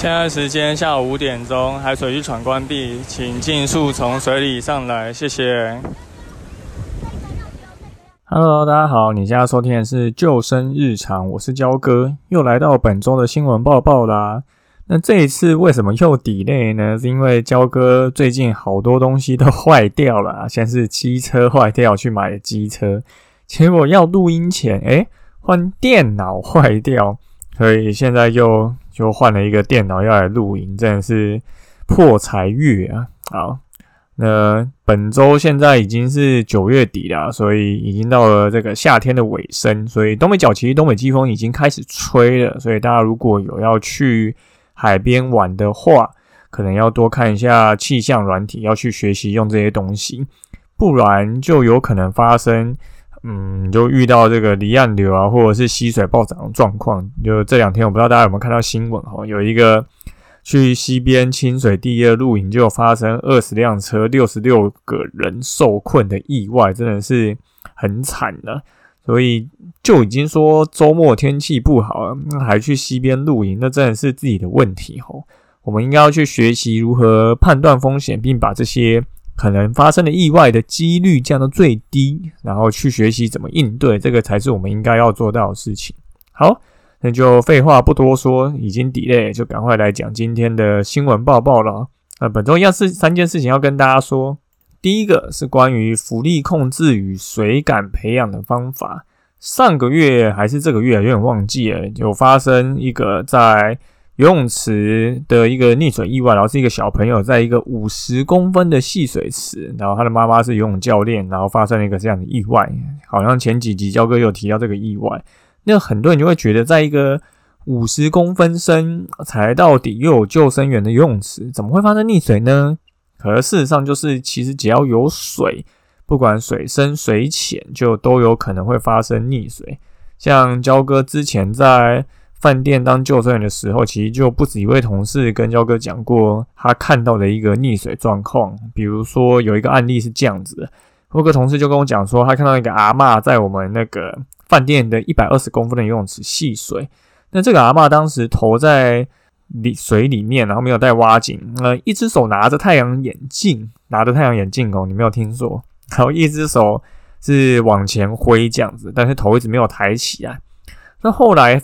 现在时间下午五点钟，海水浴场关闭，请尽速从水里上来，谢谢。Hello，大家好，你现在收听的是救生日常，我是焦哥，又来到本周的新闻报报啦。那这一次为什么又抵内呢？是因为焦哥最近好多东西都坏掉了，先是机车坏掉去买机车，结果要录音前，哎，换电脑坏掉。所以现在就就换了一个电脑要来录影，真的是破财月啊！好，那本周现在已经是九月底了，所以已经到了这个夏天的尾声，所以东北角其实东北季风已经开始吹了，所以大家如果有要去海边玩的话，可能要多看一下气象软体，要去学习用这些东西，不然就有可能发生。嗯，就遇到这个离岸流啊，或者是溪水暴涨的状况。就这两天，我不知道大家有没有看到新闻哈，有一个去溪边清水第二露营，就发生二十辆车、六十六个人受困的意外，真的是很惨的。所以就已经说周末天气不好了，还去溪边露营，那真的是自己的问题哈。我们应该要去学习如何判断风险，并把这些。可能发生的意外的几率降到最低，然后去学习怎么应对，这个才是我们应该要做到的事情。好，那就废话不多说，已经 delay，就赶快来讲今天的新闻报报了。那本周一样是三件事情要跟大家说。第一个是关于浮力控制与水感培养的方法。上个月还是这个月，有点忘记了，有发生一个在。游泳池的一个溺水意外，然后是一个小朋友在一个五十公分的戏水池，然后他的妈妈是游泳教练，然后发生了一个这样的意外。好像前几集焦哥有提到这个意外，那很多人就会觉得，在一个五十公分深才到底又有救生员的游泳池，怎么会发生溺水呢？可是事实上就是，其实只要有水，不管水深水浅，就都有可能会发生溺水。像焦哥之前在。饭店当救生员的时候，其实就不止一位同事跟焦哥讲过他看到的一个溺水状况。比如说有一个案例是这样子的，有个同事就跟我讲说，他看到一个阿嬷在我们那个饭店的一百二十公分的游泳池戏水。那这个阿嬷当时头在里水里面，然后没有带蛙镜，呃，一只手拿着太阳眼镜，拿着太阳眼镜哦，你没有听错，然后一只手是往前挥这样子，但是头一直没有抬起来。那后来。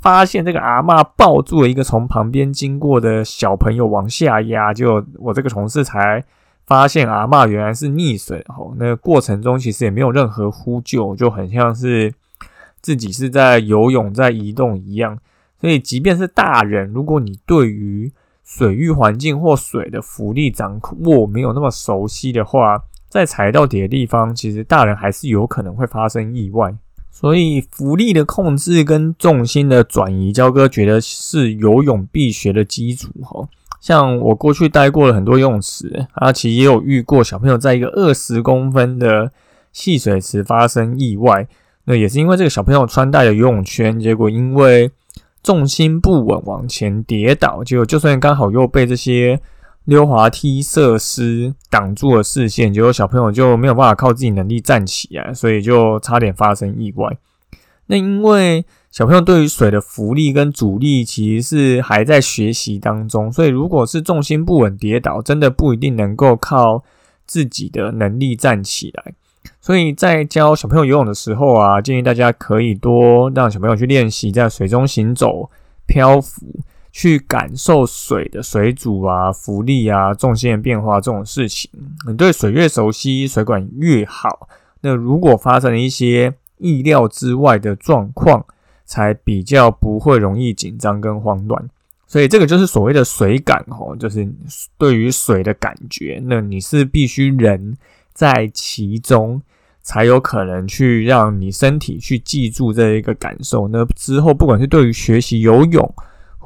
发现这个阿嬷抱住了一个从旁边经过的小朋友往下压，就我这个同事才发现阿嬷原来是溺水。吼，那过程中其实也没有任何呼救，就很像是自己是在游泳在移动一样。所以，即便是大人，如果你对于水域环境或水的浮力掌握没有那么熟悉的话，在踩到底的地方，其实大人还是有可能会发生意外。所以浮力的控制跟重心的转移，焦哥觉得是游泳必学的基础哈。像我过去待过了很多游泳池，啊，其实也有遇过小朋友在一个二十公分的戏水池发生意外，那也是因为这个小朋友穿戴了游泳圈，结果因为重心不稳往前跌倒，结果就算刚好又被这些。溜滑梯设施挡住了视线，结果小朋友就没有办法靠自己能力站起来，所以就差点发生意外。那因为小朋友对于水的浮力跟阻力其实是还在学习当中，所以如果是重心不稳跌倒，真的不一定能够靠自己的能力站起来。所以在教小朋友游泳的时候啊，建议大家可以多让小朋友去练习在水中行走、漂浮。去感受水的水阻啊、浮力啊、重心的变化这种事情，你对水越熟悉，水管越好。那如果发生了一些意料之外的状况，才比较不会容易紧张跟慌乱。所以这个就是所谓的水感哦，就是对于水的感觉。那你是必须人在其中，才有可能去让你身体去记住这一个感受。那之后不管是对于学习游泳，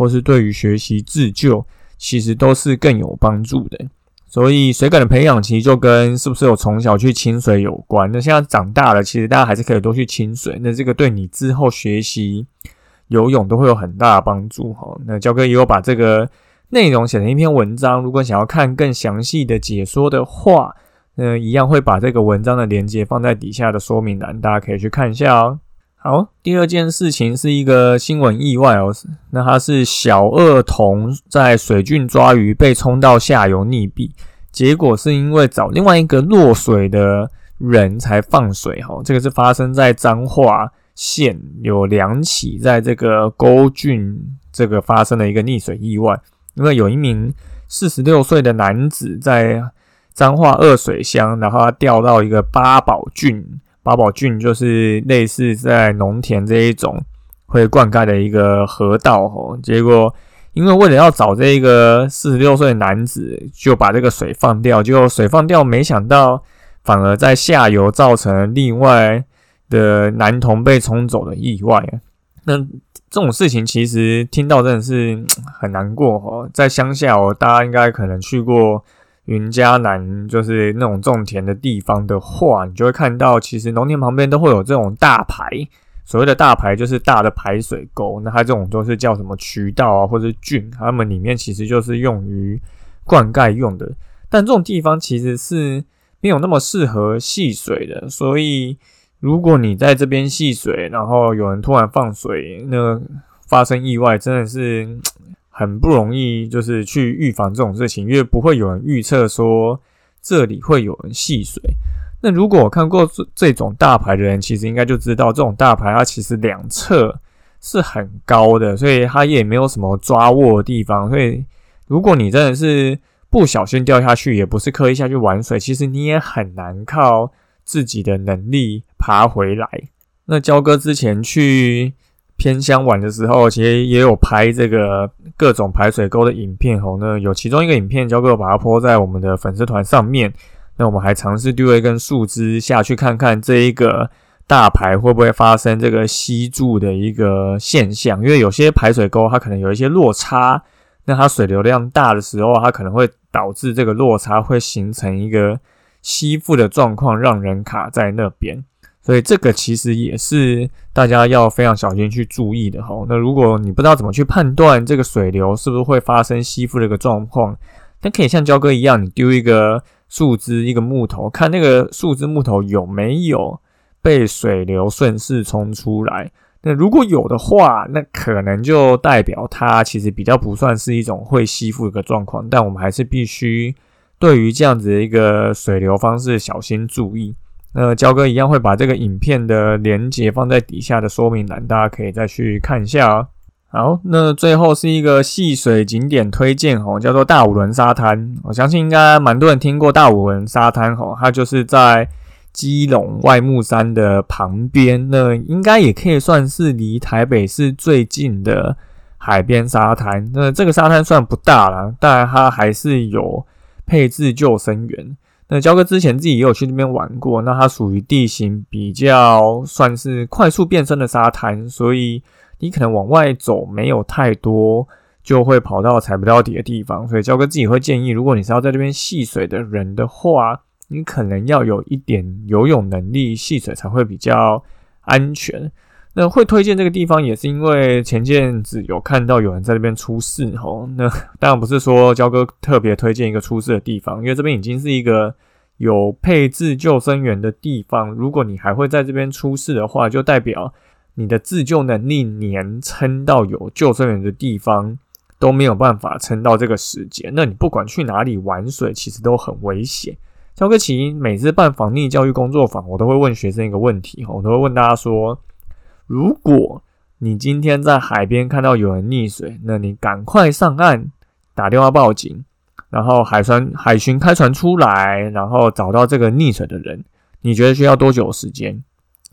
或是对于学习自救，其实都是更有帮助的。所以水感的培养其实就跟是不是有从小去亲水有关。那现在长大了，其实大家还是可以多去亲水。那这个对你之后学习游泳都会有很大的帮助哈。那焦哥也有把这个内容写成一篇文章，如果想要看更详细的解说的话，那一样会把这个文章的链接放在底下的说明栏，大家可以去看一下哦。好，第二件事情是一个新闻意外哦，那它是小二童在水郡抓鱼被冲到下游溺毙，结果是因为找另外一个落水的人才放水哈，这个是发生在彰化县有两起在这个沟郡这个发生的一个溺水意外，因为有一名四十六岁的男子在彰化二水乡，然后他掉到一个八宝郡。八宝郡就是类似在农田这一种会灌溉的一个河道吼，结果因为为了要找这个四十六岁的男子，就把这个水放掉，结果水放掉，没想到反而在下游造成另外的男童被冲走的意外。那这种事情其实听到真的是 很难过吼，在乡下哦，大家应该可能去过。云嘉南就是那种种田的地方的话，你就会看到，其实农田旁边都会有这种大排。所谓的大排就是大的排水沟，那它这种都是叫什么渠道啊，或者郡，它们里面其实就是用于灌溉用的。但这种地方其实是没有那么适合戏水的，所以如果你在这边戏水，然后有人突然放水，那发生意外真的是。很不容易，就是去预防这种事情，因为不会有人预测说这里会有人戏水。那如果我看过这这种大牌的人，其实应该就知道，这种大牌它其实两侧是很高的，所以它也没有什么抓握的地方。所以如果你真的是不小心掉下去，也不是刻意下去玩水，其实你也很难靠自己的能力爬回来。那焦哥之前去。偏乡玩的时候，其实也有拍这个各种排水沟的影片吼。那有其中一个影片，交给我把它泼在我们的粉丝团上面。那我们还尝试丢一根树枝下去，看看这一个大排会不会发生这个吸住的一个现象。因为有些排水沟它可能有一些落差，那它水流量大的时候，它可能会导致这个落差会形成一个吸附的状况，让人卡在那边。所以这个其实也是大家要非常小心去注意的哈。那如果你不知道怎么去判断这个水流是不是会发生吸附的一个状况，那可以像焦哥一样，你丢一个树枝、一个木头，看那个树枝、木头有没有被水流顺势冲出来。那如果有的话，那可能就代表它其实比较不算是一种会吸附一个状况。但我们还是必须对于这样子的一个水流方式小心注意。那焦哥一样会把这个影片的连接放在底下的说明栏，大家可以再去看一下啊。好，那最后是一个戏水景点推荐吼，叫做大五轮沙滩。我相信应该蛮多人听过大五轮沙滩吼，它就是在基隆外木山的旁边，那应该也可以算是离台北市最近的海边沙滩。那这个沙滩算不大了，但它还是有配置救生员。那焦哥之前自己也有去那边玩过，那它属于地形比较算是快速变身的沙滩，所以你可能往外走没有太多，就会跑到踩不到底的地方。所以焦哥自己会建议，如果你是要在这边戏水的人的话，你可能要有一点游泳能力，戏水才会比较安全。那会推荐这个地方，也是因为前阵子有看到有人在那边出事吼。那当然不是说焦哥特别推荐一个出事的地方，因为这边已经是一个有配置救生员的地方。如果你还会在这边出事的话，就代表你的自救能力连撑到有救生员的地方都没有办法撑到这个时间。那你不管去哪里玩水，其实都很危险。焦哥其实每次办防溺教育工作坊，我都会问学生一个问题吼我都会问大家说。如果你今天在海边看到有人溺水，那你赶快上岸打电话报警，然后海船海巡开船出来，然后找到这个溺水的人，你觉得需要多久时间？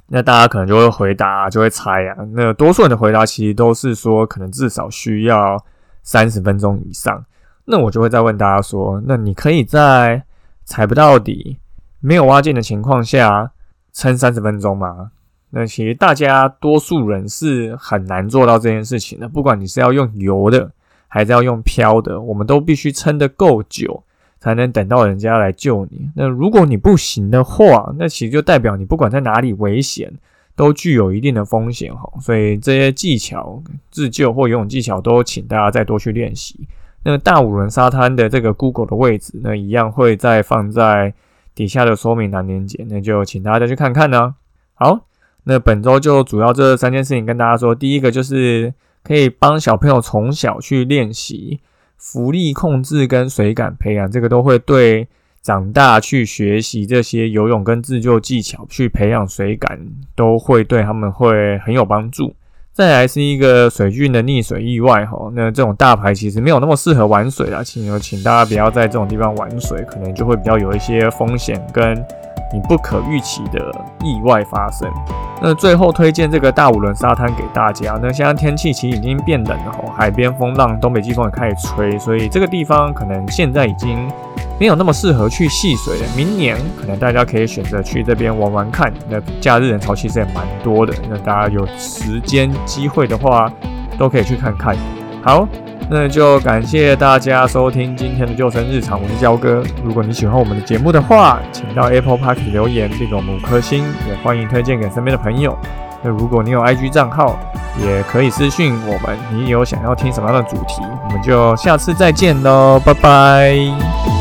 那大家可能就会回答，就会猜啊。那多数人的回答其实都是说，可能至少需要三十分钟以上。那我就会再问大家说，那你可以在踩不到底、没有挖进的情况下撑三十分钟吗？那其实大家多数人是很难做到这件事情的。不管你是要用游的，还是要用漂的，我们都必须撑得够久，才能等到人家来救你。那如果你不行的话，那其实就代表你不管在哪里危险，都具有一定的风险哈。所以这些技巧自救或游泳技巧，都请大家再多去练习。那大五轮沙滩的这个 Google 的位置，那一样会再放在底下的说明栏连接，那就请大家再去看看呢。好，那本周就主要这三件事情跟大家说。第一个就是可以帮小朋友从小去练习浮力控制跟水感培养，这个都会对长大去学习这些游泳跟自救技巧，去培养水感，都会对他们会很有帮助。再来是一个水郡的溺水意外哈，那这种大牌其实没有那么适合玩水啦，请请大家不要在这种地方玩水，可能就会比较有一些风险跟你不可预期的意外发生。那最后推荐这个大五轮沙滩给大家。那现在天气其实已经变冷了，海边风浪东北季风也开始吹，所以这个地方可能现在已经。没有那么适合去戏水了，明年可能大家可以选择去这边玩玩看。那假日人潮其实也蛮多的，那大家有时间机会的话，都可以去看看。好，那就感谢大家收听今天的救生日常，我是焦哥。如果你喜欢我们的节目的话，请到 Apple Park 留言并给我们五颗星，也欢迎推荐给身边的朋友。那如果你有 IG 账号，也可以私信我们，你有想要听什么样的主题，我们就下次再见喽，拜拜。